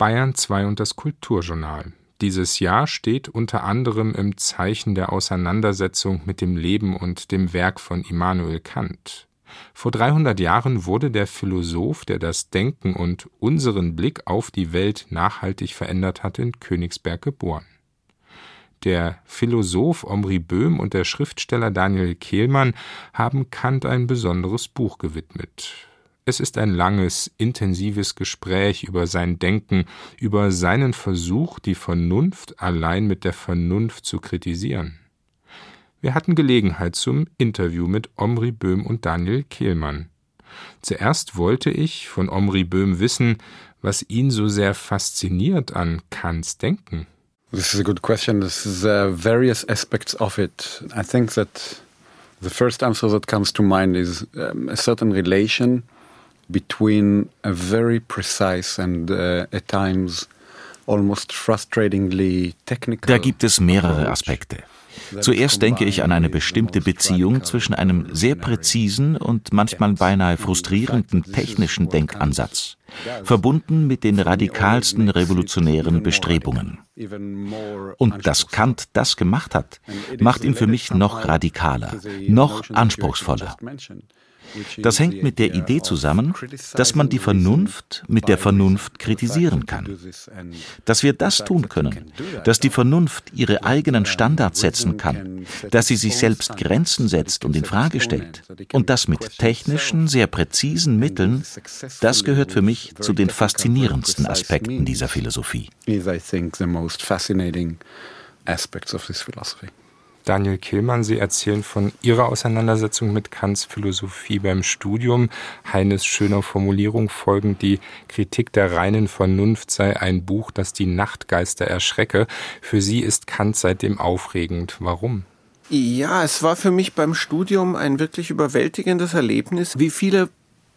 Bayern 2 und das Kulturjournal. Dieses Jahr steht unter anderem im Zeichen der Auseinandersetzung mit dem Leben und dem Werk von Immanuel Kant. Vor 300 Jahren wurde der Philosoph, der das Denken und unseren Blick auf die Welt nachhaltig verändert hat, in Königsberg geboren. Der Philosoph Omri Böhm und der Schriftsteller Daniel Kehlmann haben Kant ein besonderes Buch gewidmet. Es ist ein langes, intensives Gespräch über sein Denken, über seinen Versuch, die Vernunft allein mit der Vernunft zu kritisieren. Wir hatten Gelegenheit zum Interview mit Omri Böhm und Daniel Kehlmann. Zuerst wollte ich von Omri Böhm wissen, was ihn so sehr fasziniert an Kants Denken. This is a good question. This is uh, various aspects of it. I think that the first answer that comes to mind is um, a certain relation between a very precise and uh, at times almost frustratingly technical. Da gibt es mehrere Aspekte. Zuerst denke ich an eine bestimmte Beziehung zwischen einem sehr präzisen und manchmal beinahe frustrierenden technischen Denkansatz, verbunden mit den radikalsten revolutionären Bestrebungen. Und dass Kant das gemacht hat, macht ihn für mich noch radikaler, noch anspruchsvoller. Das hängt mit der Idee zusammen, dass man die Vernunft mit der Vernunft kritisieren kann. Dass wir das tun können, dass die Vernunft ihre eigenen Standards setzen kann, dass sie sich selbst Grenzen setzt und in Frage stellt. Und das mit technischen, sehr präzisen Mitteln, das gehört für mich zu den faszinierendsten Aspekten dieser Philosophie. aspects of this philosophy. Daniel Killmann, Sie erzählen von Ihrer Auseinandersetzung mit Kants Philosophie beim Studium. Heines schöner Formulierung folgend, die Kritik der reinen Vernunft sei ein Buch, das die Nachtgeister erschrecke. Für Sie ist Kant seitdem aufregend. Warum? Ja, es war für mich beim Studium ein wirklich überwältigendes Erlebnis, wie viele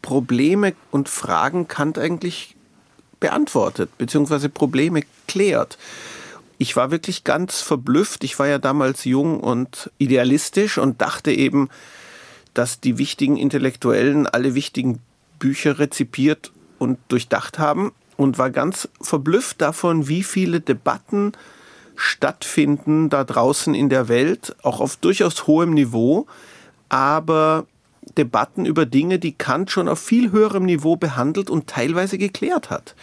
Probleme und Fragen Kant eigentlich beantwortet, beziehungsweise Probleme klärt ich war wirklich ganz verblüfft. Ich war ja damals jung und idealistisch und dachte eben, dass die wichtigen Intellektuellen alle wichtigen Bücher rezipiert und durchdacht haben und war ganz verblüfft davon, wie viele Debatten stattfinden da draußen in der Welt, auch auf durchaus hohem Niveau, aber Debatten über Dinge, die Kant schon auf viel höherem Niveau behandelt und teilweise geklärt hat.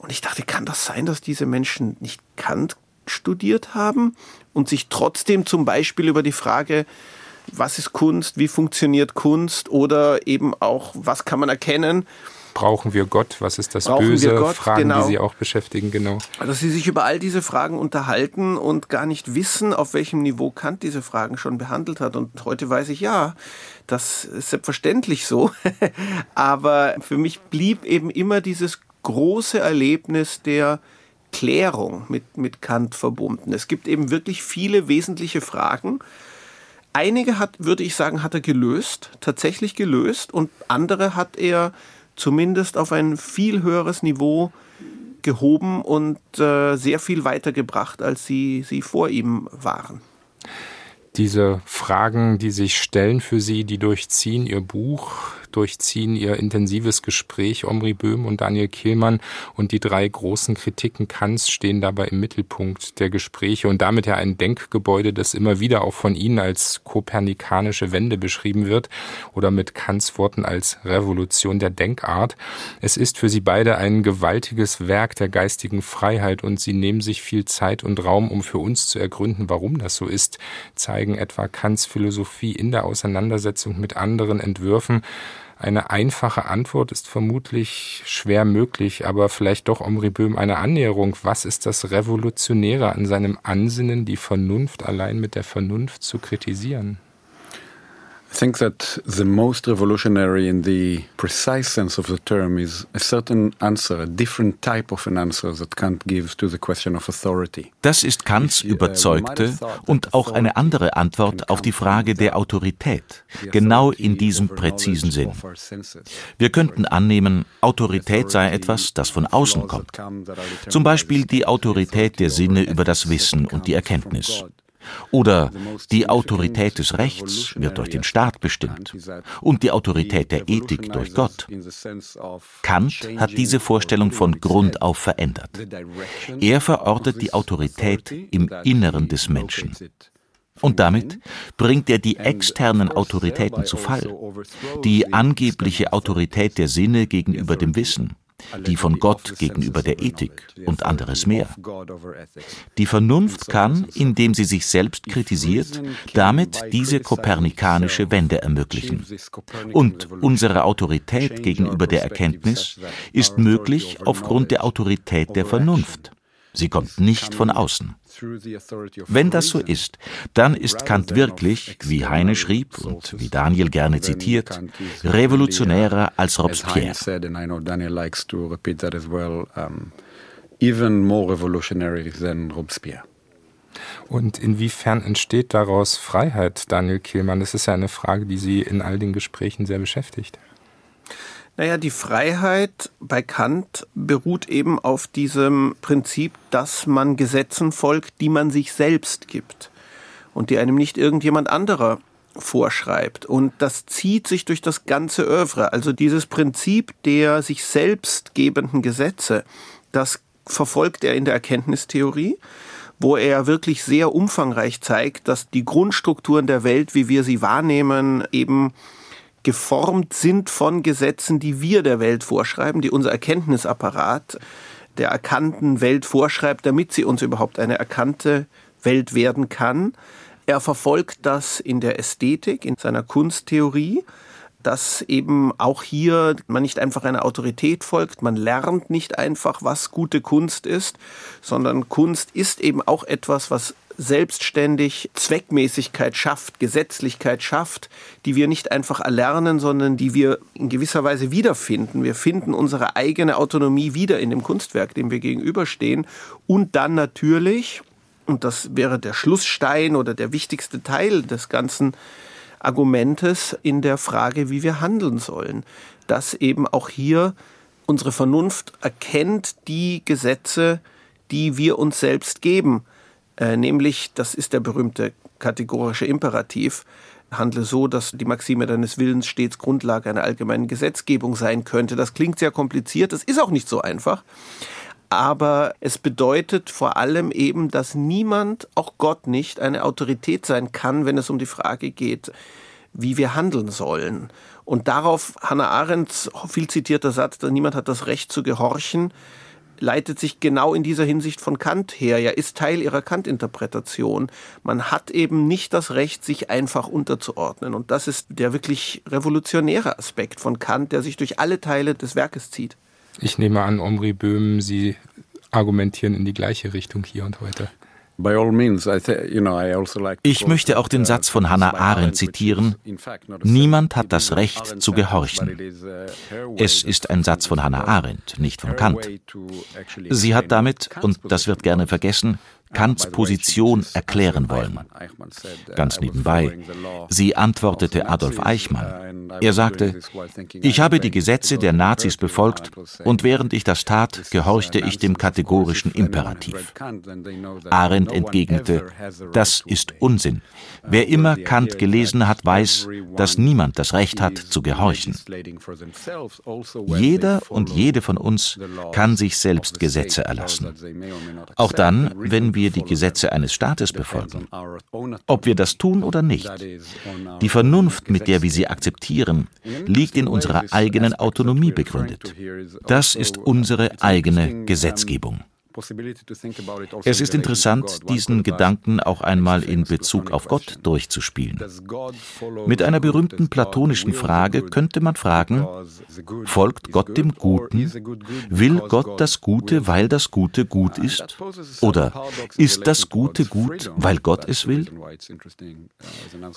Und ich dachte, kann das sein, dass diese Menschen nicht Kant studiert haben und sich trotzdem zum Beispiel über die Frage, was ist Kunst, wie funktioniert Kunst oder eben auch, was kann man erkennen, Brauchen wir Gott? Was ist das Brauchen Böse? Gott, Fragen, genau. die Sie auch beschäftigen, genau. Dass Sie sich über all diese Fragen unterhalten und gar nicht wissen, auf welchem Niveau Kant diese Fragen schon behandelt hat. Und heute weiß ich, ja, das ist selbstverständlich so. Aber für mich blieb eben immer dieses große Erlebnis der Klärung mit, mit Kant verbunden. Es gibt eben wirklich viele wesentliche Fragen. Einige hat, würde ich sagen, hat er gelöst, tatsächlich gelöst, und andere hat er zumindest auf ein viel höheres Niveau gehoben und äh, sehr viel weitergebracht, als sie, sie vor ihm waren. Diese Fragen, die sich stellen für Sie, die durchziehen Ihr Buch, durchziehen ihr intensives Gespräch. Omri Böhm und Daniel Kehlmann und die drei großen Kritiken Kants stehen dabei im Mittelpunkt der Gespräche und damit ja ein Denkgebäude, das immer wieder auch von Ihnen als kopernikanische Wende beschrieben wird oder mit Kants Worten als Revolution der Denkart. Es ist für Sie beide ein gewaltiges Werk der geistigen Freiheit und Sie nehmen sich viel Zeit und Raum, um für uns zu ergründen, warum das so ist, zeigen etwa Kants Philosophie in der Auseinandersetzung mit anderen Entwürfen, eine einfache Antwort ist vermutlich schwer möglich, aber vielleicht doch Omri Böhm eine Annäherung. Was ist das Revolutionäre an seinem Ansinnen, die Vernunft allein mit der Vernunft zu kritisieren? I think that the most revolutionary in the precise sense of the term is a certain answer, a different type of an answer that Kant gives to the question of authority. Das ist Kants uh, überzeugte und auch eine andere Antwort auf die Frage der Autorität, genau in diesem präzisen Sinn. Wir könnten annehmen, Autorität sei etwas, das von außen kommt. Zum Beispiel die Autorität der Sinne über das Wissen und die Erkenntnis. Oder die Autorität des Rechts wird durch den Staat bestimmt und die Autorität der Ethik durch Gott. Kant hat diese Vorstellung von Grund auf verändert. Er verortet die Autorität im Inneren des Menschen. Und damit bringt er die externen Autoritäten zu Fall. Die angebliche Autorität der Sinne gegenüber dem Wissen, die von Gott gegenüber der Ethik und anderes mehr. Die Vernunft kann, indem sie sich selbst kritisiert, damit diese kopernikanische Wende ermöglichen. Und unsere Autorität gegenüber der Erkenntnis ist möglich aufgrund der Autorität der Vernunft. Sie kommt nicht von außen. Wenn das so ist, dann ist Kant wirklich, wie Heine schrieb und wie Daniel gerne zitiert, revolutionärer als Robespierre. Und inwiefern entsteht daraus Freiheit, Daniel Kehlmann? Das ist ja eine Frage, die Sie in all den Gesprächen sehr beschäftigt. Naja, die Freiheit bei Kant beruht eben auf diesem Prinzip, dass man Gesetzen folgt, die man sich selbst gibt und die einem nicht irgendjemand anderer vorschreibt. Und das zieht sich durch das ganze Övre. Also dieses Prinzip der sich selbst gebenden Gesetze, das verfolgt er in der Erkenntnistheorie wo er wirklich sehr umfangreich zeigt, dass die Grundstrukturen der Welt, wie wir sie wahrnehmen, eben geformt sind von Gesetzen, die wir der Welt vorschreiben, die unser Erkenntnisapparat der erkannten Welt vorschreibt, damit sie uns überhaupt eine erkannte Welt werden kann. Er verfolgt das in der Ästhetik, in seiner Kunsttheorie, dass eben auch hier man nicht einfach einer Autorität folgt, man lernt nicht einfach, was gute Kunst ist, sondern Kunst ist eben auch etwas, was selbstständig Zweckmäßigkeit schafft, Gesetzlichkeit schafft, die wir nicht einfach erlernen, sondern die wir in gewisser Weise wiederfinden. Wir finden unsere eigene Autonomie wieder in dem Kunstwerk, dem wir gegenüberstehen. Und dann natürlich, und das wäre der Schlussstein oder der wichtigste Teil des ganzen Argumentes in der Frage, wie wir handeln sollen, dass eben auch hier unsere Vernunft erkennt die Gesetze, die wir uns selbst geben äh, nämlich, das ist der berühmte kategorische Imperativ, handle so, dass die Maxime deines Willens stets Grundlage einer allgemeinen Gesetzgebung sein könnte. Das klingt sehr kompliziert, das ist auch nicht so einfach. Aber es bedeutet vor allem eben, dass niemand, auch Gott nicht, eine Autorität sein kann, wenn es um die Frage geht, wie wir handeln sollen. Und darauf Hannah Arendts viel zitierter Satz, niemand hat das Recht zu gehorchen, leitet sich genau in dieser Hinsicht von Kant her, ja, ist Teil ihrer Kant-Interpretation. Man hat eben nicht das Recht, sich einfach unterzuordnen. Und das ist der wirklich revolutionäre Aspekt von Kant, der sich durch alle Teile des Werkes zieht. Ich nehme an, Omri Böhm, Sie argumentieren in die gleiche Richtung hier und heute. Also ich möchte auch den Satz von Hannah Arendt zitieren. Niemand hat das Recht zu gehorchen. Es ist ein Satz von Hannah Arendt, nicht von Kant. Sie hat damit, und das wird gerne vergessen, Kants Position erklären wollen. Ganz nebenbei, sie antwortete Adolf Eichmann. Er sagte, ich habe die Gesetze der Nazis befolgt und während ich das tat, gehorchte ich dem kategorischen Imperativ. Arendt entgegnete, das ist Unsinn. Wer immer Kant gelesen hat, weiß, dass niemand das Recht hat, zu gehorchen. Jeder und jede von uns kann sich selbst Gesetze erlassen. Auch dann, wenn wir wir die Gesetze eines Staates befolgen. Ob wir das tun oder nicht. Die Vernunft, mit der wir sie akzeptieren, liegt in unserer eigenen Autonomie begründet. Das ist unsere eigene Gesetzgebung. Es ist interessant, diesen Gedanken auch einmal in Bezug auf Gott durchzuspielen. Mit einer berühmten platonischen Frage könnte man fragen, folgt Gott dem Guten? Will Gott das Gute, weil das Gute gut ist? Oder ist das Gute gut, weil Gott es will?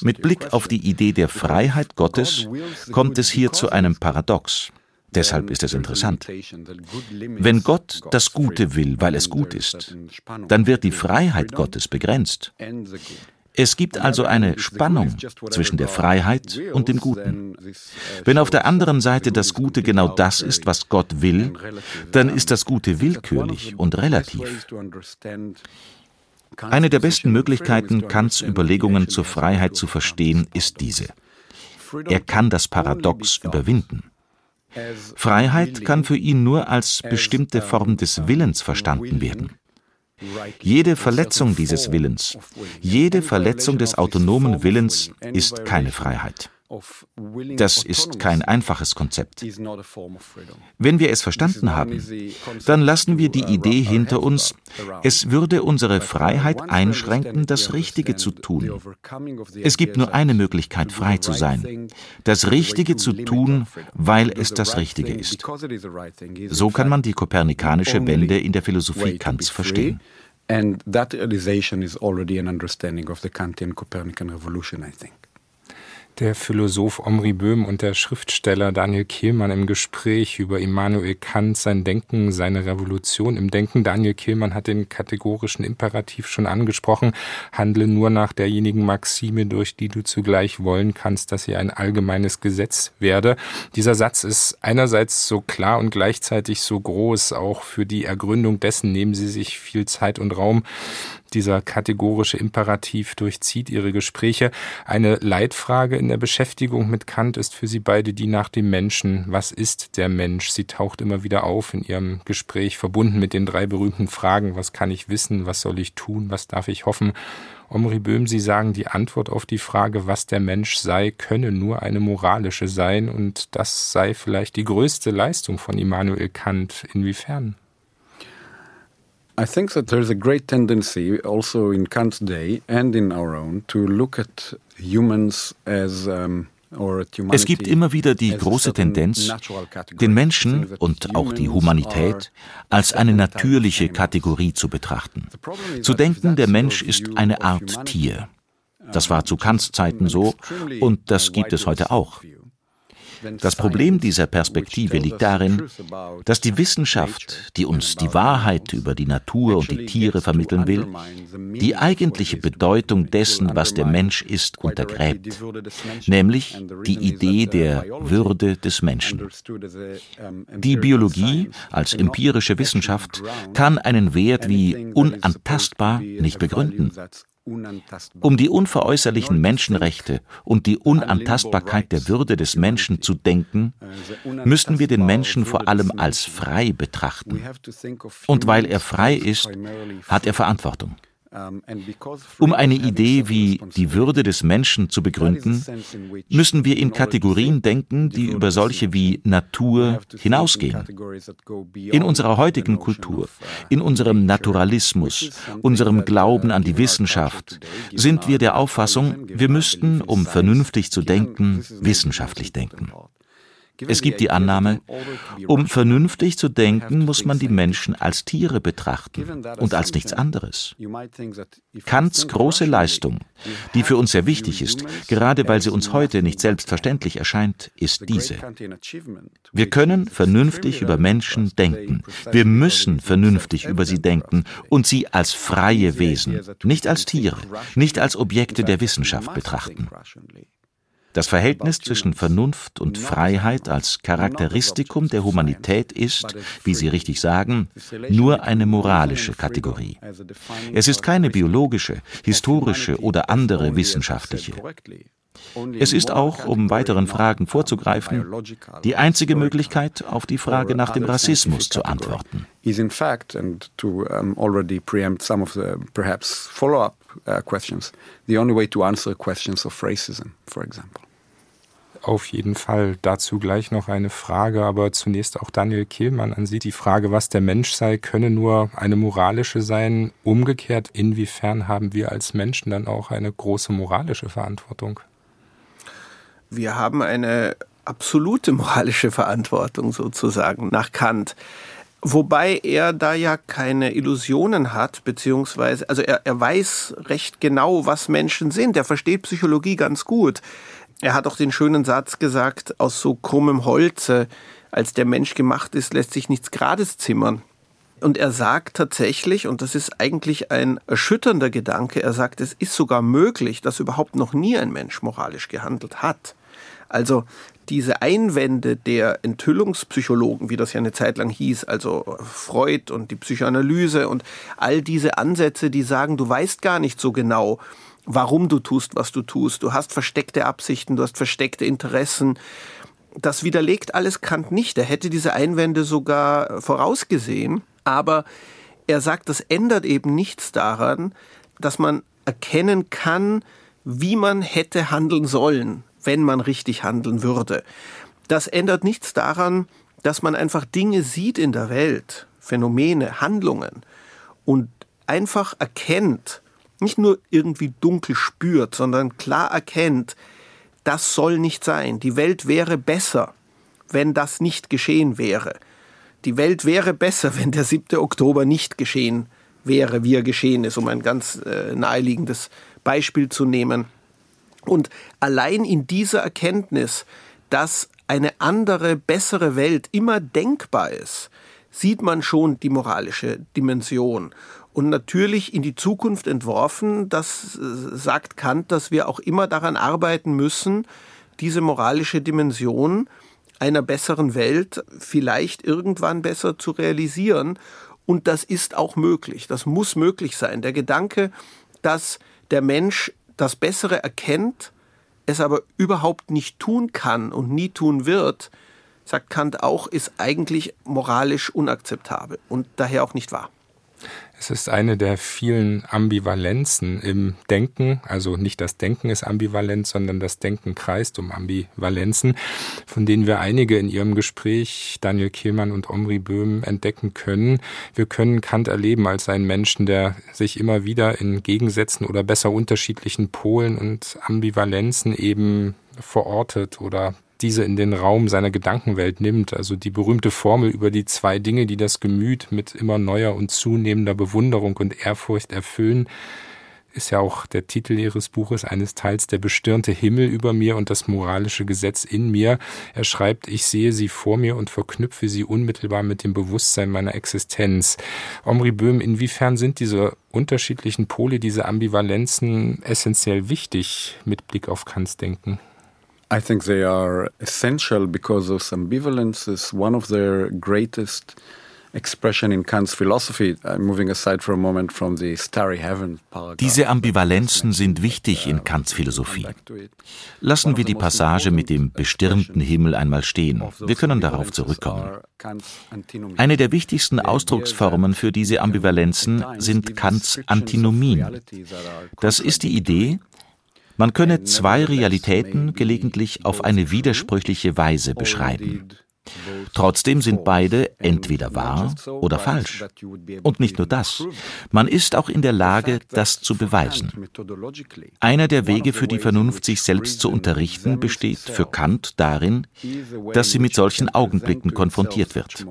Mit Blick auf die Idee der Freiheit Gottes kommt es hier zu einem Paradox. Deshalb ist es interessant. Wenn Gott das Gute will, weil es gut ist, dann wird die Freiheit Gottes begrenzt. Es gibt also eine Spannung zwischen der Freiheit und dem Guten. Wenn auf der anderen Seite das Gute genau das ist, was Gott will, dann ist das Gute willkürlich und relativ. Eine der besten Möglichkeiten, Kants Überlegungen zur Freiheit zu verstehen, ist diese. Er kann das Paradox überwinden. Freiheit kann für ihn nur als bestimmte Form des Willens verstanden werden. Jede Verletzung dieses Willens, jede Verletzung des autonomen Willens ist keine Freiheit. Das ist kein einfaches Konzept. Wenn wir es verstanden haben, dann lassen wir die Idee hinter uns, es würde unsere Freiheit einschränken, das Richtige zu tun. Es gibt nur eine Möglichkeit, frei zu sein, das Richtige zu tun, weil es das Richtige ist. So kann man die kopernikanische Wende in der Philosophie Kants verstehen. And that realization is already an understanding of the Kantian Copernican revolution, I think der Philosoph Omri Böhm und der Schriftsteller Daniel Kehlmann im Gespräch über Immanuel Kant, sein Denken, seine Revolution im Denken. Daniel Kehlmann hat den kategorischen Imperativ schon angesprochen. Handle nur nach derjenigen Maxime, durch die du zugleich wollen kannst, dass sie ein allgemeines Gesetz werde. Dieser Satz ist einerseits so klar und gleichzeitig so groß. Auch für die Ergründung dessen nehmen sie sich viel Zeit und Raum dieser kategorische Imperativ durchzieht ihre Gespräche. Eine Leitfrage in der Beschäftigung mit Kant ist für sie beide die nach dem Menschen. Was ist der Mensch? Sie taucht immer wieder auf in ihrem Gespräch, verbunden mit den drei berühmten Fragen. Was kann ich wissen? Was soll ich tun? Was darf ich hoffen? Omri Böhm, Sie sagen, die Antwort auf die Frage, was der Mensch sei, könne nur eine moralische sein und das sei vielleicht die größte Leistung von Immanuel Kant. Inwiefern? I think that there's a great tendency also in Kant's day and in our own to look at humans as um, es gibt immer wieder die große Tendenz, den Menschen und auch die Humanität als eine natürliche Kategorie zu betrachten. Zu denken, der Mensch ist eine Art Tier. Das war zu Kants Zeiten so und das gibt es heute auch. Das Problem dieser Perspektive liegt darin, dass die Wissenschaft, die uns die Wahrheit über die Natur und die Tiere vermitteln will, die eigentliche Bedeutung dessen, was der Mensch ist, untergräbt, nämlich die Idee der Würde des Menschen. Die Biologie als empirische Wissenschaft kann einen Wert wie unantastbar nicht begründen. Um die unveräußerlichen Menschenrechte und die Unantastbarkeit der Würde des Menschen zu denken, müssten wir den Menschen vor allem als frei betrachten. Und weil er frei ist, hat er Verantwortung. Um eine Idee wie die Würde des Menschen zu begründen, müssen wir in Kategorien denken, die über solche wie Natur hinausgehen. In unserer heutigen Kultur, in unserem Naturalismus, unserem Glauben an die Wissenschaft, sind wir der Auffassung, wir müssten, um vernünftig zu denken, wissenschaftlich denken. Es gibt die Annahme, um vernünftig zu denken, muss man die Menschen als Tiere betrachten und als nichts anderes. Kants große Leistung, die für uns sehr wichtig ist, gerade weil sie uns heute nicht selbstverständlich erscheint, ist diese. Wir können vernünftig über Menschen denken. Wir müssen vernünftig über sie denken und sie als freie Wesen, nicht als Tiere, nicht als Objekte der Wissenschaft betrachten. Das Verhältnis zwischen Vernunft und Freiheit als Charakteristikum der Humanität ist, wie Sie richtig sagen, nur eine moralische Kategorie. Es ist keine biologische, historische oder andere wissenschaftliche. Es ist auch, um weiteren Fragen vorzugreifen, die einzige Möglichkeit, auf die Frage nach dem Rassismus zu antworten. Uh, the only way to answer questions of racism, for example. Auf jeden Fall. Dazu gleich noch eine Frage, aber zunächst auch Daniel Kehlmann an Sie. Die Frage, was der Mensch sei, könne nur eine moralische sein. Umgekehrt, inwiefern haben wir als Menschen dann auch eine große moralische Verantwortung? Wir haben eine absolute moralische Verantwortung sozusagen nach Kant. Wobei er da ja keine Illusionen hat, beziehungsweise, also er, er weiß recht genau, was Menschen sind. Er versteht Psychologie ganz gut. Er hat auch den schönen Satz gesagt, aus so krummem Holze, als der Mensch gemacht ist, lässt sich nichts Grades zimmern. Und er sagt tatsächlich, und das ist eigentlich ein erschütternder Gedanke, er sagt, es ist sogar möglich, dass überhaupt noch nie ein Mensch moralisch gehandelt hat. Also diese Einwände der Enthüllungspsychologen, wie das ja eine Zeit lang hieß, also Freud und die Psychoanalyse und all diese Ansätze, die sagen, du weißt gar nicht so genau, warum du tust, was du tust. Du hast versteckte Absichten, du hast versteckte Interessen. Das widerlegt alles Kant nicht. Er hätte diese Einwände sogar vorausgesehen. Aber er sagt, das ändert eben nichts daran, dass man erkennen kann, wie man hätte handeln sollen, wenn man richtig handeln würde. Das ändert nichts daran, dass man einfach Dinge sieht in der Welt, Phänomene, Handlungen und einfach erkennt, nicht nur irgendwie dunkel spürt, sondern klar erkennt, das soll nicht sein. Die Welt wäre besser, wenn das nicht geschehen wäre. Die Welt wäre besser, wenn der 7. Oktober nicht geschehen wäre, wie er geschehen ist, um ein ganz äh, naheliegendes Beispiel zu nehmen. Und allein in dieser Erkenntnis, dass eine andere, bessere Welt immer denkbar ist, sieht man schon die moralische Dimension. Und natürlich in die Zukunft entworfen, das äh, sagt Kant, dass wir auch immer daran arbeiten müssen, diese moralische Dimension einer besseren Welt vielleicht irgendwann besser zu realisieren. Und das ist auch möglich. Das muss möglich sein. Der Gedanke, dass der Mensch das Bessere erkennt, es aber überhaupt nicht tun kann und nie tun wird, sagt Kant auch, ist eigentlich moralisch unakzeptabel und daher auch nicht wahr. Es ist eine der vielen Ambivalenzen im Denken. Also nicht das Denken ist ambivalent, sondern das Denken kreist um Ambivalenzen, von denen wir einige in Ihrem Gespräch, Daniel Kehlmann und Omri Böhm, entdecken können. Wir können Kant erleben als einen Menschen, der sich immer wieder in Gegensätzen oder besser unterschiedlichen Polen und Ambivalenzen eben verortet oder diese in den Raum seiner Gedankenwelt nimmt. Also die berühmte Formel über die zwei Dinge, die das Gemüt mit immer neuer und zunehmender Bewunderung und Ehrfurcht erfüllen, ist ja auch der Titel ihres Buches eines Teils der bestirnte Himmel über mir und das moralische Gesetz in mir. Er schreibt, ich sehe sie vor mir und verknüpfe sie unmittelbar mit dem Bewusstsein meiner Existenz. Omri Böhm, inwiefern sind diese unterschiedlichen Pole, diese Ambivalenzen essentiell wichtig mit Blick auf Kants Denken? I think they are essential because of ambivalence is one of their greatest paragraph. Diese Ambivalenzen sind wichtig in Kants Philosophie. Lassen wir die Passage mit dem bestirnten Himmel einmal stehen. Wir können darauf zurückkommen. Eine der wichtigsten Ausdrucksformen für diese Ambivalenzen sind Kants Antinomien. Das ist die Idee, man könne zwei Realitäten gelegentlich auf eine widersprüchliche Weise beschreiben. Trotzdem sind beide entweder wahr oder falsch. Und nicht nur das, man ist auch in der Lage, das zu beweisen. Einer der Wege für die Vernunft, sich selbst zu unterrichten, besteht für Kant darin, dass sie mit solchen Augenblicken konfrontiert wird.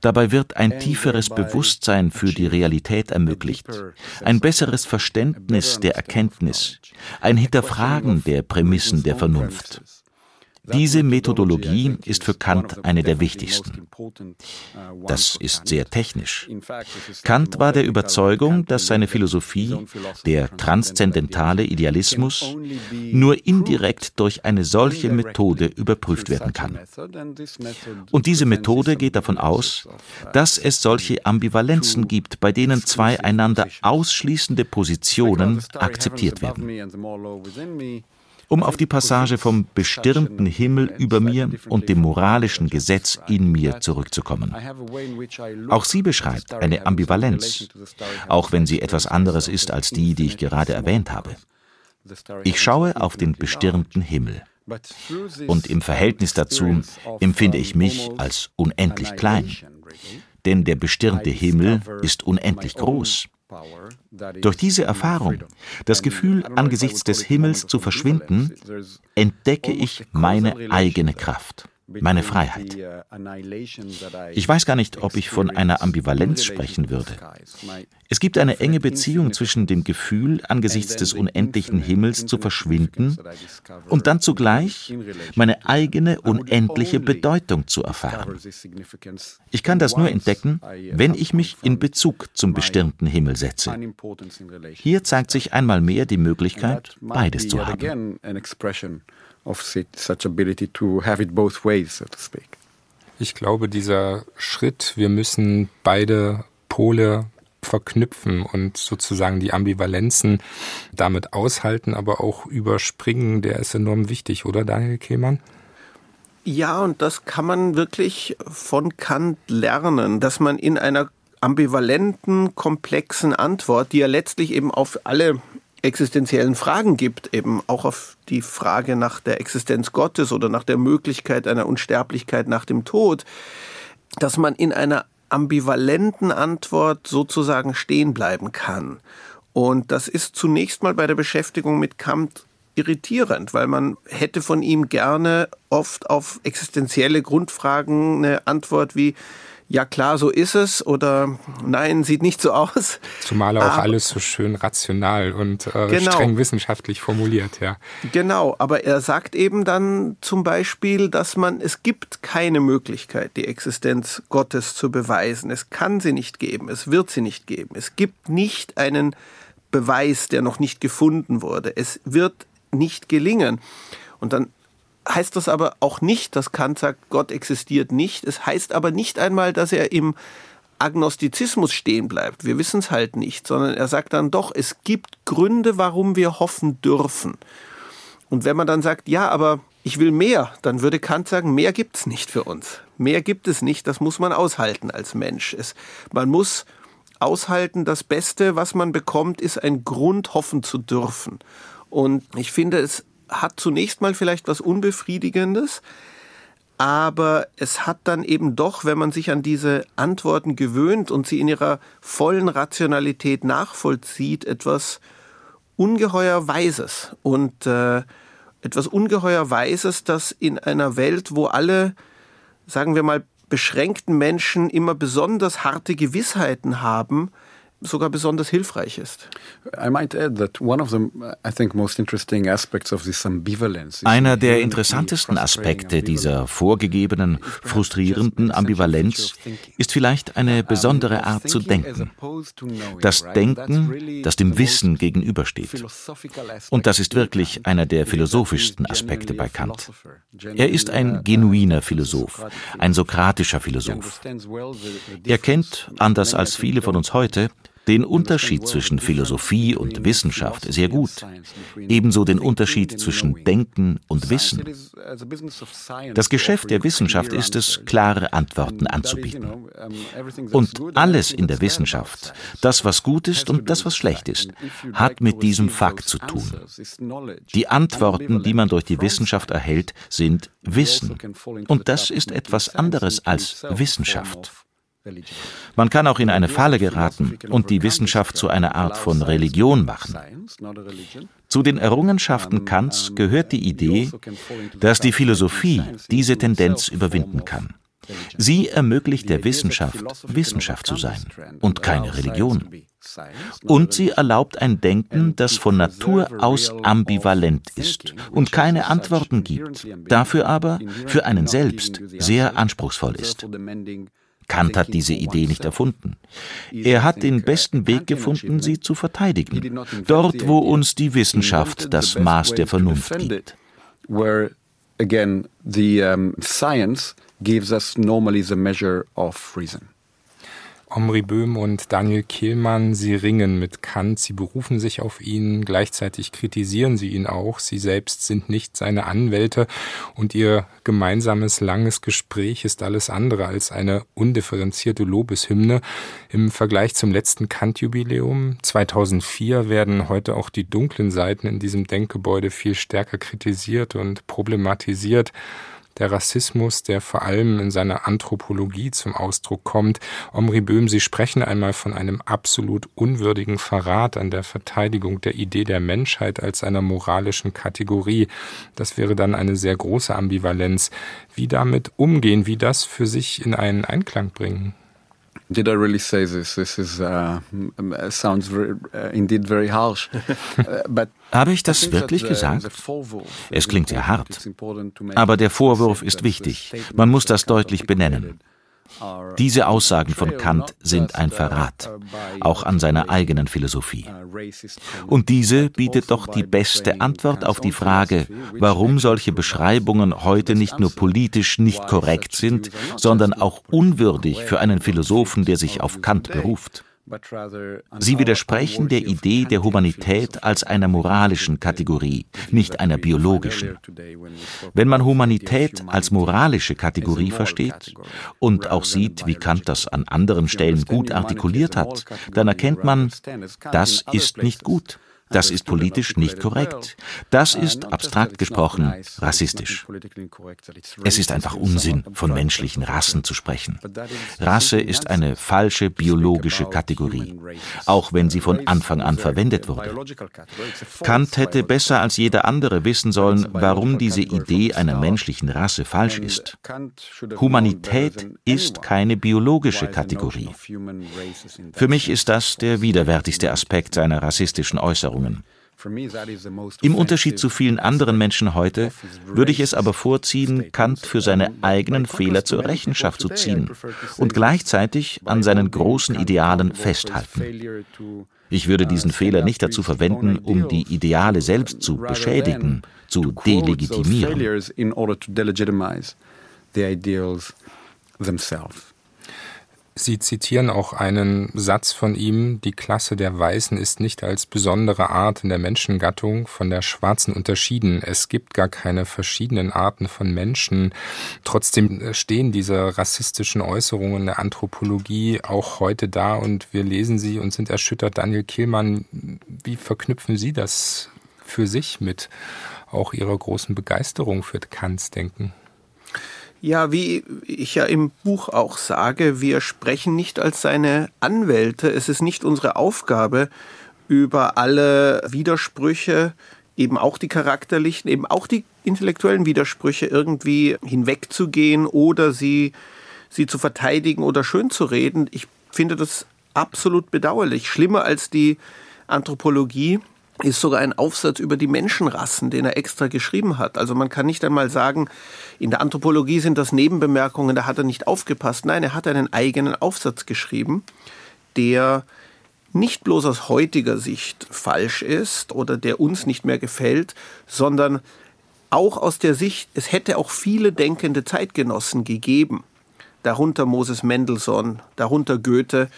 Dabei wird ein tieferes Bewusstsein für die Realität ermöglicht, ein besseres Verständnis der Erkenntnis, ein Hinterfragen der Prämissen der Vernunft. Diese Methodologie ist für Kant eine der wichtigsten. Das ist sehr technisch. Kant war der Überzeugung, dass seine Philosophie, der transzendentale Idealismus, nur indirekt durch eine solche Methode überprüft werden kann. Und diese Methode geht davon aus, dass es solche Ambivalenzen gibt, bei denen zwei einander ausschließende Positionen akzeptiert werden. Um auf die Passage vom bestirnten Himmel über mir und dem moralischen Gesetz in mir zurückzukommen. Auch sie beschreibt eine Ambivalenz, auch wenn sie etwas anderes ist als die, die ich gerade erwähnt habe. Ich schaue auf den bestirnten Himmel. Und im Verhältnis dazu empfinde ich mich als unendlich klein. Denn der bestirnte Himmel ist unendlich groß. Durch diese Erfahrung, das Gefühl, angesichts des Himmels zu verschwinden, entdecke ich meine eigene Kraft meine Freiheit. Ich weiß gar nicht, ob ich von einer Ambivalenz sprechen würde. Es gibt eine enge Beziehung zwischen dem Gefühl, angesichts des unendlichen Himmels zu verschwinden und dann zugleich meine eigene unendliche Bedeutung zu erfahren. Ich kann das nur entdecken, wenn ich mich in Bezug zum bestimmten Himmel setze. Hier zeigt sich einmal mehr die Möglichkeit, beides zu haben. Of such ability to have it both ways, so to speak. Ich glaube, dieser Schritt, wir müssen beide Pole verknüpfen und sozusagen die Ambivalenzen damit aushalten, aber auch überspringen, der ist enorm wichtig, oder Daniel Kehlmann? Ja, und das kann man wirklich von Kant lernen, dass man in einer ambivalenten, komplexen Antwort, die ja letztlich eben auf alle existenziellen Fragen gibt, eben auch auf die Frage nach der Existenz Gottes oder nach der Möglichkeit einer Unsterblichkeit nach dem Tod, dass man in einer ambivalenten Antwort sozusagen stehen bleiben kann. Und das ist zunächst mal bei der Beschäftigung mit Kant irritierend, weil man hätte von ihm gerne oft auf existenzielle Grundfragen eine Antwort wie ja klar, so ist es oder nein, sieht nicht so aus. Zumal auch aber, alles so schön rational und äh, genau. streng wissenschaftlich formuliert, ja. Genau, aber er sagt eben dann zum Beispiel, dass man, es gibt keine Möglichkeit, die Existenz Gottes zu beweisen. Es kann sie nicht geben, es wird sie nicht geben. Es gibt nicht einen Beweis, der noch nicht gefunden wurde. Es wird nicht gelingen. Und dann heißt das aber auch nicht, dass Kant sagt, Gott existiert nicht. Es heißt aber nicht einmal, dass er im Agnostizismus stehen bleibt. Wir wissen es halt nicht, sondern er sagt dann doch, es gibt Gründe, warum wir hoffen dürfen. Und wenn man dann sagt, ja, aber ich will mehr, dann würde Kant sagen, mehr gibt es nicht für uns. Mehr gibt es nicht, das muss man aushalten als Mensch. Es, man muss aushalten, das Beste, was man bekommt, ist ein Grund, hoffen zu dürfen. Und ich finde es hat zunächst mal vielleicht was Unbefriedigendes, aber es hat dann eben doch, wenn man sich an diese Antworten gewöhnt und sie in ihrer vollen Rationalität nachvollzieht, etwas ungeheuer Weises und äh, etwas ungeheuer Weises, das in einer Welt, wo alle, sagen wir mal, beschränkten Menschen immer besonders harte Gewissheiten haben, sogar besonders hilfreich ist. Einer der interessantesten Aspekte dieser vorgegebenen, frustrierenden Ambivalenz ist vielleicht eine besondere Art zu denken. Das Denken, das dem Wissen gegenübersteht. Und das ist wirklich einer der philosophischsten Aspekte bei Kant. Er ist ein genuiner Philosoph, ein sokratischer Philosoph. Er kennt, anders als viele von uns heute, den Unterschied zwischen Philosophie und Wissenschaft sehr gut, ebenso den Unterschied zwischen Denken und Wissen. Das Geschäft der Wissenschaft ist es, klare Antworten anzubieten. Und alles in der Wissenschaft, das was gut ist und das was schlecht ist, hat mit diesem Fakt zu tun. Die Antworten, die man durch die Wissenschaft erhält, sind Wissen. Und das ist etwas anderes als Wissenschaft. Man kann auch in eine Falle geraten und die Wissenschaft zu einer Art von Religion machen. Zu den Errungenschaften Kants gehört die Idee, dass die Philosophie diese Tendenz überwinden kann. Sie ermöglicht der Wissenschaft, Wissenschaft zu sein und keine Religion. Und sie erlaubt ein Denken, das von Natur aus ambivalent ist und keine Antworten gibt, dafür aber für einen selbst sehr anspruchsvoll ist. Kant hat diese Idee nicht erfunden. Er hat den besten Weg gefunden, sie zu verteidigen, dort, wo uns die Wissenschaft das Maß der Vernunft gibt. Again the um, science gives us normally the measure of reason. Omri Böhm und Daniel Kehlmann, sie ringen mit Kant, sie berufen sich auf ihn, gleichzeitig kritisieren sie ihn auch, sie selbst sind nicht seine Anwälte und ihr gemeinsames langes Gespräch ist alles andere als eine undifferenzierte Lobeshymne. Im Vergleich zum letzten Kant-Jubiläum 2004 werden heute auch die dunklen Seiten in diesem Denkgebäude viel stärker kritisiert und problematisiert der Rassismus, der vor allem in seiner Anthropologie zum Ausdruck kommt. Omri Böhm, Sie sprechen einmal von einem absolut unwürdigen Verrat an der Verteidigung der Idee der Menschheit als einer moralischen Kategorie. Das wäre dann eine sehr große Ambivalenz. Wie damit umgehen, wie das für sich in einen Einklang bringen? Did I really say this? This is uh, sounds very, uh, indeed very harsh. Uh, but Habe ich das wirklich gesagt? Es klingt sehr hart. Aber der Vorwurf ist wichtig. Man muss das deutlich benennen. Diese Aussagen von Kant sind ein Verrat, auch an seiner eigenen Philosophie. Und diese bietet doch die beste Antwort auf die Frage, warum solche Beschreibungen heute nicht nur politisch nicht korrekt sind, sondern auch unwürdig für einen Philosophen, der sich auf Kant beruft. Sie widersprechen der Idee der Humanität als einer moralischen Kategorie, nicht einer biologischen. Wenn man Humanität als moralische Kategorie versteht und auch sieht, wie Kant das an anderen Stellen gut artikuliert hat, dann erkennt man, das ist nicht gut. Das ist politisch nicht korrekt. Das ist, abstrakt gesprochen, rassistisch. Es ist einfach Unsinn, von menschlichen Rassen zu sprechen. Rasse ist eine falsche biologische Kategorie, auch wenn sie von Anfang an verwendet wurde. Kant hätte besser als jeder andere wissen sollen, warum diese Idee einer menschlichen Rasse falsch ist. Humanität ist keine biologische Kategorie. Für mich ist das der widerwärtigste Aspekt seiner rassistischen Äußerung. Erfahrungen. Im Unterschied zu vielen anderen Menschen heute würde ich es aber vorziehen, Kant für seine eigenen Fehler zur Rechenschaft zu ziehen und gleichzeitig an seinen großen Idealen festhalten. Ich würde diesen Fehler nicht dazu verwenden, um die Ideale selbst zu beschädigen, zu delegitimieren. Sie zitieren auch einen Satz von ihm, die Klasse der Weißen ist nicht als besondere Art in der Menschengattung von der Schwarzen unterschieden. Es gibt gar keine verschiedenen Arten von Menschen. Trotzdem stehen diese rassistischen Äußerungen der Anthropologie auch heute da und wir lesen sie und sind erschüttert. Daniel Kehlmann, wie verknüpfen Sie das für sich mit auch Ihrer großen Begeisterung für Kants Denken? Ja, wie ich ja im Buch auch sage, wir sprechen nicht als seine Anwälte. Es ist nicht unsere Aufgabe, über alle Widersprüche, eben auch die charakterlichen, eben auch die intellektuellen Widersprüche irgendwie hinwegzugehen oder sie, sie zu verteidigen oder schön zu reden. Ich finde das absolut bedauerlich. Schlimmer als die Anthropologie ist sogar ein Aufsatz über die Menschenrassen, den er extra geschrieben hat. Also man kann nicht einmal sagen, in der Anthropologie sind das Nebenbemerkungen, da hat er nicht aufgepasst. Nein, er hat einen eigenen Aufsatz geschrieben, der nicht bloß aus heutiger Sicht falsch ist oder der uns nicht mehr gefällt, sondern auch aus der Sicht, es hätte auch viele denkende Zeitgenossen gegeben, darunter Moses Mendelssohn, darunter Goethe,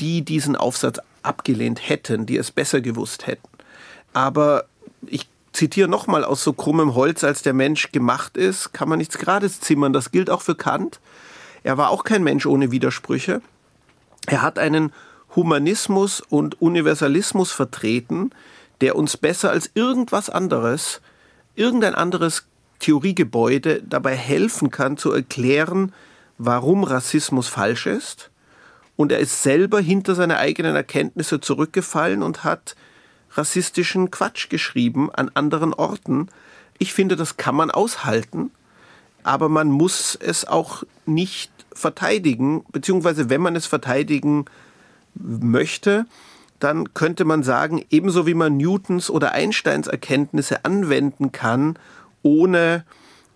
die diesen Aufsatz abgelehnt hätten, die es besser gewusst hätten. Aber ich zitiere nochmal aus so krummem Holz, als der Mensch gemacht ist, kann man nichts Grades zimmern. Das gilt auch für Kant. Er war auch kein Mensch ohne Widersprüche. Er hat einen Humanismus und Universalismus vertreten, der uns besser als irgendwas anderes, irgendein anderes Theoriegebäude dabei helfen kann zu erklären, warum Rassismus falsch ist. Und er ist selber hinter seine eigenen Erkenntnisse zurückgefallen und hat rassistischen Quatsch geschrieben an anderen Orten. Ich finde, das kann man aushalten, aber man muss es auch nicht verteidigen, beziehungsweise wenn man es verteidigen möchte, dann könnte man sagen, ebenso wie man Newtons oder Einsteins Erkenntnisse anwenden kann, ohne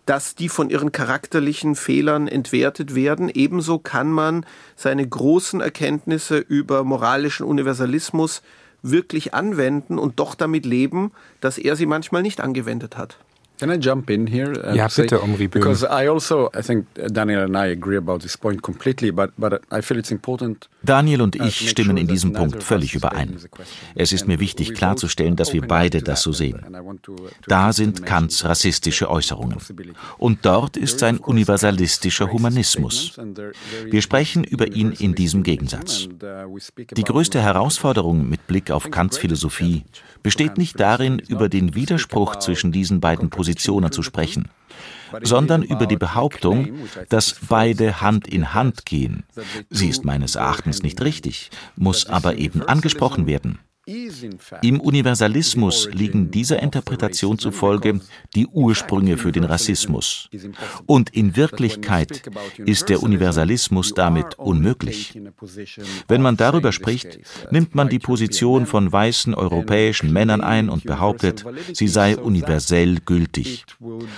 dass die von ihren charakterlichen Fehlern entwertet werden, ebenso kann man seine großen Erkenntnisse über moralischen Universalismus wirklich anwenden und doch damit leben, dass er sie manchmal nicht angewendet hat. Can I jump in here? ja, bitte, Omri Böhm. Because I also, I think Daniel and I agree about this point completely, but, but I feel it's important. Daniel und ich stimmen in diesem Punkt völlig überein. Es ist mir wichtig klarzustellen, dass wir beide das so sehen. Da sind Kants rassistische Äußerungen. Und dort ist sein universalistischer Humanismus. Wir sprechen über ihn in diesem Gegensatz. Die größte Herausforderung mit Blick auf Kants Philosophie besteht nicht darin, über den Widerspruch zwischen diesen beiden Positionen Positionen zu sprechen, sondern über die Behauptung, dass beide Hand in Hand gehen. Sie ist meines Erachtens nicht richtig, muss aber eben angesprochen werden. Im Universalismus liegen dieser Interpretation zufolge die Ursprünge für den Rassismus. Und in Wirklichkeit ist der Universalismus damit unmöglich. Wenn man darüber spricht, nimmt man die Position von weißen europäischen Männern ein und behauptet, sie sei universell gültig,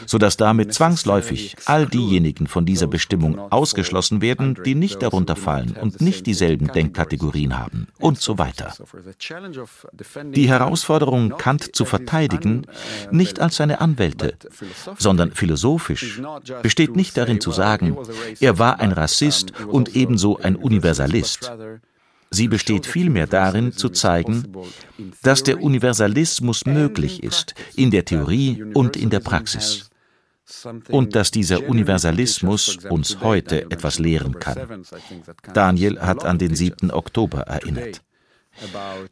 sodass damit zwangsläufig all diejenigen von dieser Bestimmung ausgeschlossen werden, die nicht darunter fallen und nicht dieselben Denkkategorien haben und so weiter. Die Herausforderung, Kant zu verteidigen, nicht als seine Anwälte, sondern philosophisch, besteht nicht darin zu sagen, er war ein Rassist und ebenso ein Universalist. Sie besteht vielmehr darin, zu zeigen, dass der Universalismus möglich ist, in der Theorie und in der Praxis. Und dass dieser Universalismus uns heute etwas lehren kann. Daniel hat an den 7. Oktober erinnert.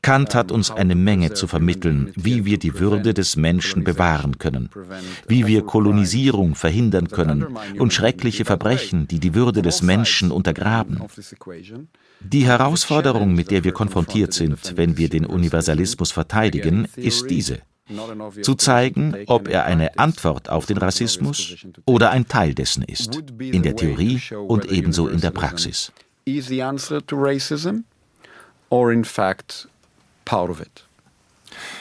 Kant hat uns eine Menge zu vermitteln, wie wir die Würde des Menschen bewahren können, wie wir Kolonisierung verhindern können und schreckliche Verbrechen, die die Würde des Menschen untergraben. Die Herausforderung, mit der wir konfrontiert sind, wenn wir den Universalismus verteidigen, ist diese. Zu zeigen, ob er eine Antwort auf den Rassismus oder ein Teil dessen ist, in der Theorie und ebenso in der Praxis or in fact part of it.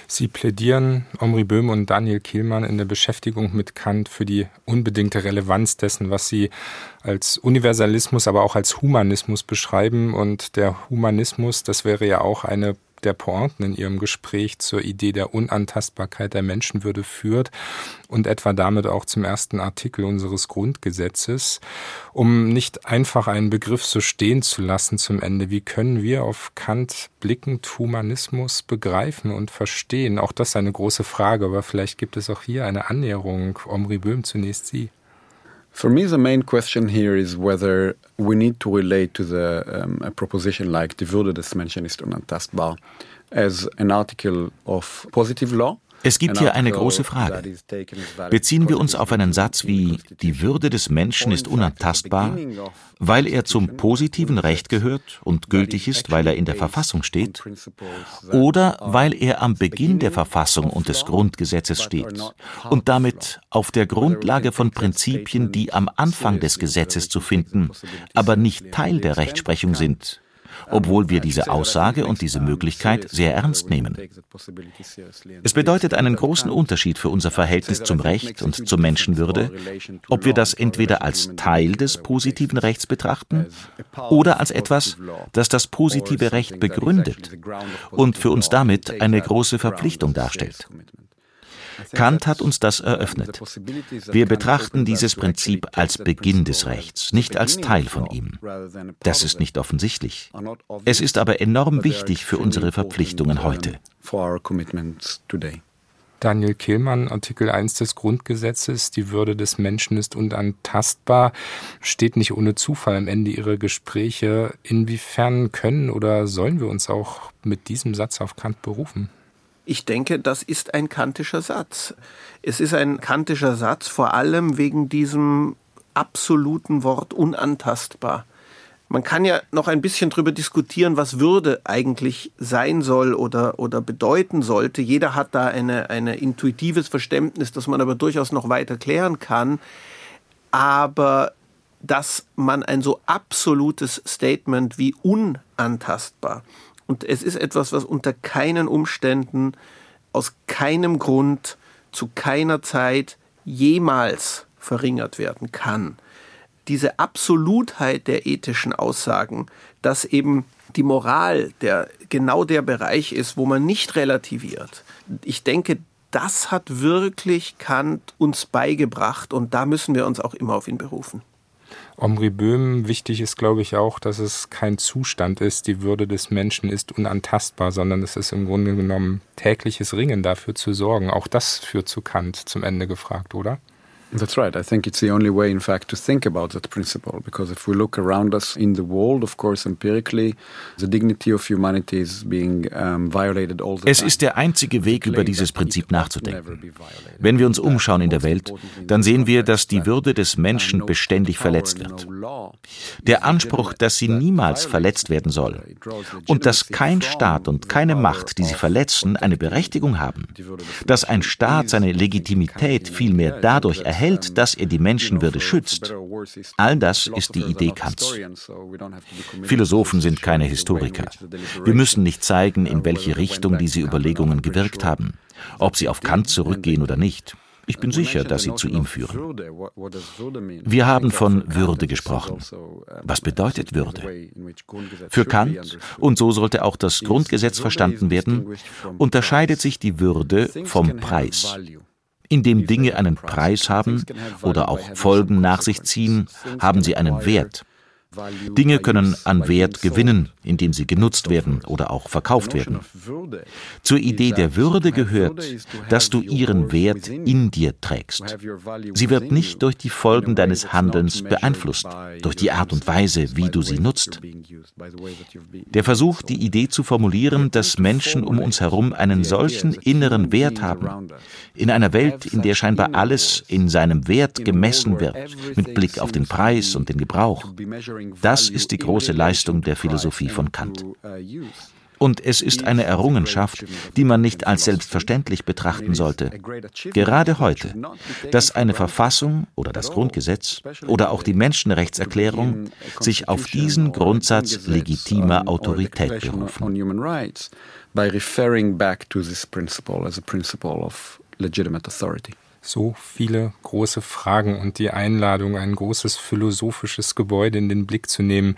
Sie plädieren, Omri Böhm und Daniel Kielmann, in der Beschäftigung mit Kant für die unbedingte Relevanz dessen, was sie als Universalismus, aber auch als Humanismus beschreiben. Und der Humanismus, das wäre ja auch eine der Pointen in ihrem Gespräch zur Idee der Unantastbarkeit der Menschenwürde führt und etwa damit auch zum ersten Artikel unseres Grundgesetzes, um nicht einfach einen Begriff so stehen zu lassen zum Ende. Wie können wir auf Kant blickend Humanismus begreifen und verstehen? Auch das ist eine große Frage, aber vielleicht gibt es auch hier eine Annäherung. Omri Böhm zunächst Sie. For me, the main question here is whether we need to relate to the um, a proposition like die Würde des Menschen ist unantastbar as an article of positive law Es gibt hier eine große Frage. Beziehen wir uns auf einen Satz wie Die Würde des Menschen ist unantastbar, weil er zum positiven Recht gehört und gültig ist, weil er in der Verfassung steht, oder weil er am Beginn der Verfassung und des Grundgesetzes steht und damit auf der Grundlage von Prinzipien, die am Anfang des Gesetzes zu finden, aber nicht Teil der Rechtsprechung sind, obwohl wir diese Aussage und diese Möglichkeit sehr ernst nehmen. Es bedeutet einen großen Unterschied für unser Verhältnis zum Recht und zur Menschenwürde, ob wir das entweder als Teil des positiven Rechts betrachten oder als etwas, das das positive Recht begründet und für uns damit eine große Verpflichtung darstellt. Kant hat uns das eröffnet. Wir betrachten dieses Prinzip als Beginn des Rechts, nicht als Teil von ihm. Das ist nicht offensichtlich. Es ist aber enorm wichtig für unsere Verpflichtungen heute. Daniel Kehlmann, Artikel 1 des Grundgesetzes, die Würde des Menschen ist unantastbar, steht nicht ohne Zufall am Ende Ihrer Gespräche. Inwiefern können oder sollen wir uns auch mit diesem Satz auf Kant berufen? Ich denke, das ist ein kantischer Satz. Es ist ein kantischer Satz, vor allem wegen diesem absoluten Wort unantastbar. Man kann ja noch ein bisschen darüber diskutieren, was Würde eigentlich sein soll oder, oder bedeuten sollte. Jeder hat da ein eine intuitives Verständnis, das man aber durchaus noch weiter klären kann. Aber dass man ein so absolutes Statement wie unantastbar und es ist etwas, was unter keinen Umständen, aus keinem Grund, zu keiner Zeit jemals verringert werden kann. Diese Absolutheit der ethischen Aussagen, dass eben die Moral der genau der Bereich ist, wo man nicht relativiert. Ich denke, das hat wirklich Kant uns beigebracht und da müssen wir uns auch immer auf ihn berufen. Omri Böhm, wichtig ist, glaube ich, auch, dass es kein Zustand ist, die Würde des Menschen ist unantastbar, sondern es ist im Grunde genommen tägliches Ringen dafür zu sorgen. Auch das führt zu Kant zum Ende gefragt, oder? That's right. I think it's the only way, in fact, to think about that principle. Because if we look around us in the world, of course, empirically, the dignity of humanity is being um, violated all the Es ist der einzige Weg, über dieses Prinzip nachzudenken. Wenn wir uns umschauen in der Welt, dann sehen wir, dass die Würde des Menschen beständig verletzt wird. Der Anspruch, dass sie niemals verletzt werden soll und dass kein Staat und keine Macht, die sie verletzen, eine Berechtigung haben, dass ein Staat seine Legitimität vielmehr dadurch erhält, dass er die Menschenwürde schützt. All das ist die Idee Kants. Philosophen sind keine Historiker. Wir müssen nicht zeigen, in welche Richtung diese Überlegungen gewirkt haben, ob sie auf Kant zurückgehen oder nicht. Ich bin sicher, dass sie zu ihm führen. Wir haben von Würde gesprochen. Was bedeutet Würde? Für Kant, und so sollte auch das Grundgesetz verstanden werden, unterscheidet sich die Würde vom Preis. Indem Dinge einen Preis haben oder auch Folgen nach sich ziehen, haben sie einen Wert. Dinge können an Wert gewinnen, indem sie genutzt werden oder auch verkauft werden. Zur Idee der Würde gehört, dass du ihren Wert in dir trägst. Sie wird nicht durch die Folgen deines Handelns beeinflusst, durch die Art und Weise, wie du sie nutzt. Der Versuch, die Idee zu formulieren, dass Menschen um uns herum einen solchen inneren Wert haben, in einer Welt, in der scheinbar alles in seinem Wert gemessen wird, mit Blick auf den Preis und den Gebrauch, das ist die große Leistung der Philosophie von Kant. Und es ist eine Errungenschaft, die man nicht als selbstverständlich betrachten sollte. Gerade heute, dass eine Verfassung oder das Grundgesetz oder auch die Menschenrechtserklärung sich auf diesen Grundsatz legitimer Autorität berufen. By referring back to this principle as a principle of legitimate authority so viele große Fragen und die Einladung, ein großes philosophisches Gebäude in den Blick zu nehmen.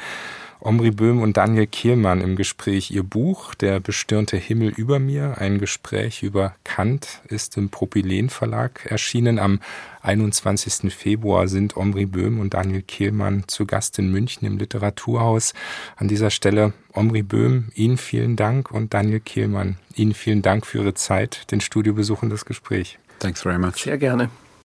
Omri Böhm und Daniel Kehlmann im Gespräch. Ihr Buch Der bestirnte Himmel über mir, ein Gespräch über Kant, ist im Propylen Verlag erschienen. Am 21. Februar sind Omri Böhm und Daniel Kehlmann zu Gast in München im Literaturhaus. An dieser Stelle Omri Böhm, Ihnen vielen Dank und Daniel Kehlmann, Ihnen vielen Dank für Ihre Zeit, den Studiobesuch und das Gespräch. Thanks very much. Sehr gerne.